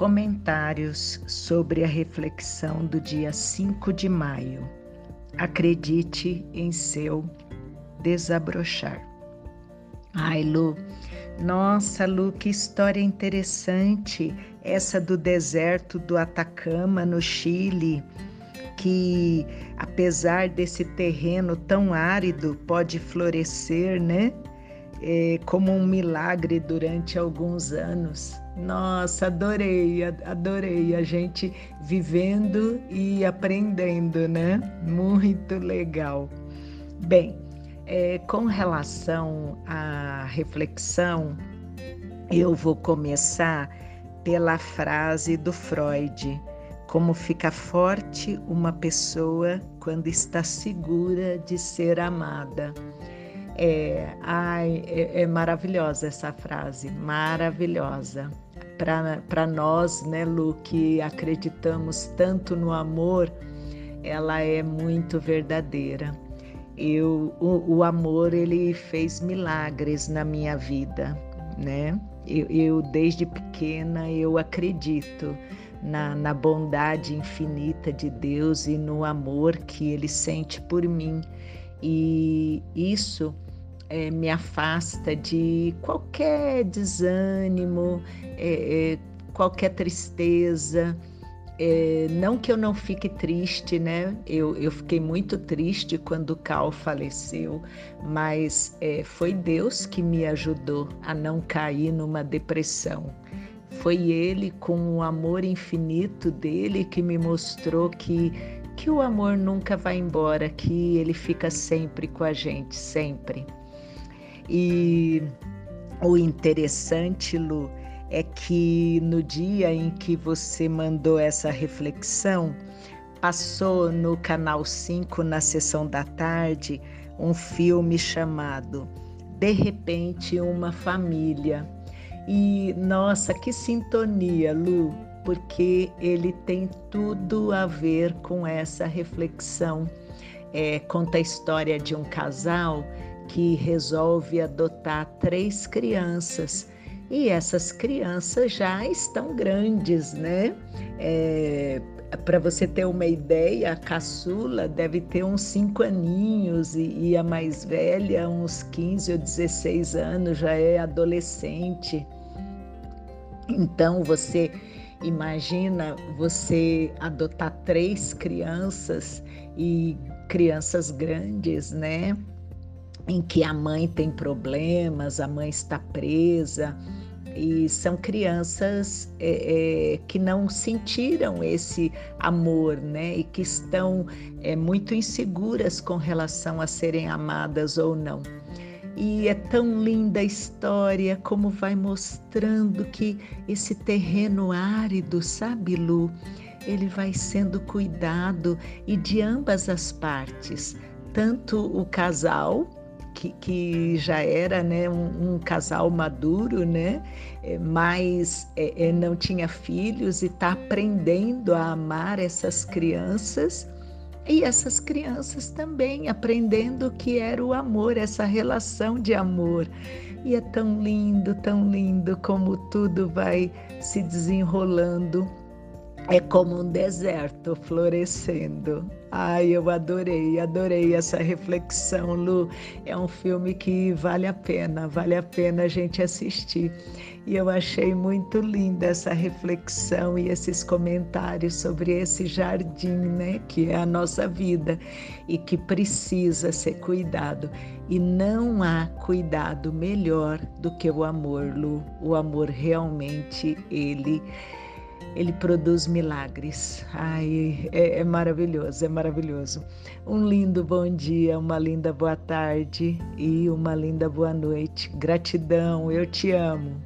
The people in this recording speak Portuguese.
Comentários sobre a reflexão do dia 5 de maio. Acredite em seu desabrochar. Ai, Lu, nossa, Lu, que história interessante essa do deserto do Atacama, no Chile, que apesar desse terreno tão árido, pode florescer, né? É, como um milagre durante alguns anos. Nossa, adorei, adorei a gente vivendo e aprendendo, né? Muito legal. Bem, é, com relação à reflexão, eu vou começar pela frase do Freud: como fica forte uma pessoa quando está segura de ser amada. É, ai, é, é maravilhosa essa frase, maravilhosa. Para nós, né, Lu, que acreditamos tanto no amor, ela é muito verdadeira. Eu, o, o amor, ele fez milagres na minha vida, né? Eu, eu desde pequena, eu acredito na, na bondade infinita de Deus e no amor que Ele sente por mim. E isso é, me afasta de qualquer desânimo, é, é, qualquer tristeza. É, não que eu não fique triste, né? Eu, eu fiquei muito triste quando o Cal faleceu, mas é, foi Deus que me ajudou a não cair numa depressão. Foi Ele, com o amor infinito dele, que me mostrou que, que o amor nunca vai embora, que ele fica sempre com a gente, sempre. E o interessante, Lu, é que no dia em que você mandou essa reflexão, passou no canal 5, na sessão da tarde, um filme chamado De repente uma família. E nossa, que sintonia, Lu, porque ele tem tudo a ver com essa reflexão. É, conta a história de um casal que resolve adotar três crianças. E essas crianças já estão grandes, né? É, Para você ter uma ideia, a caçula deve ter uns cinco aninhos e, e a mais velha, uns 15 ou 16 anos, já é adolescente. Então você imagina você adotar três crianças e crianças grandes, né? Em que a mãe tem problemas, a mãe está presa, e são crianças é, é, que não sentiram esse amor, né? E que estão é, muito inseguras com relação a serem amadas ou não. E é tão linda a história, como vai mostrando que esse terreno árido, sabe, Lu? Ele vai sendo cuidado e de ambas as partes, tanto o casal que, que já era né, um, um casal maduro, né, é, mas é, é, não tinha filhos e está aprendendo a amar essas crianças e essas crianças também aprendendo o que era o amor, essa relação de amor. E é tão lindo, tão lindo como tudo vai se desenrolando é como um deserto florescendo. Ai, eu adorei, adorei essa reflexão, Lu. É um filme que vale a pena, vale a pena a gente assistir. E eu achei muito linda essa reflexão e esses comentários sobre esse jardim, né, que é a nossa vida e que precisa ser cuidado. E não há cuidado melhor do que o amor, Lu. O amor realmente ele ele produz milagres. Ai, é, é, maravilhoso, é maravilhoso. Um lindo bom dia, uma linda boa tarde e uma linda boa noite. Gratidão, eu te amo.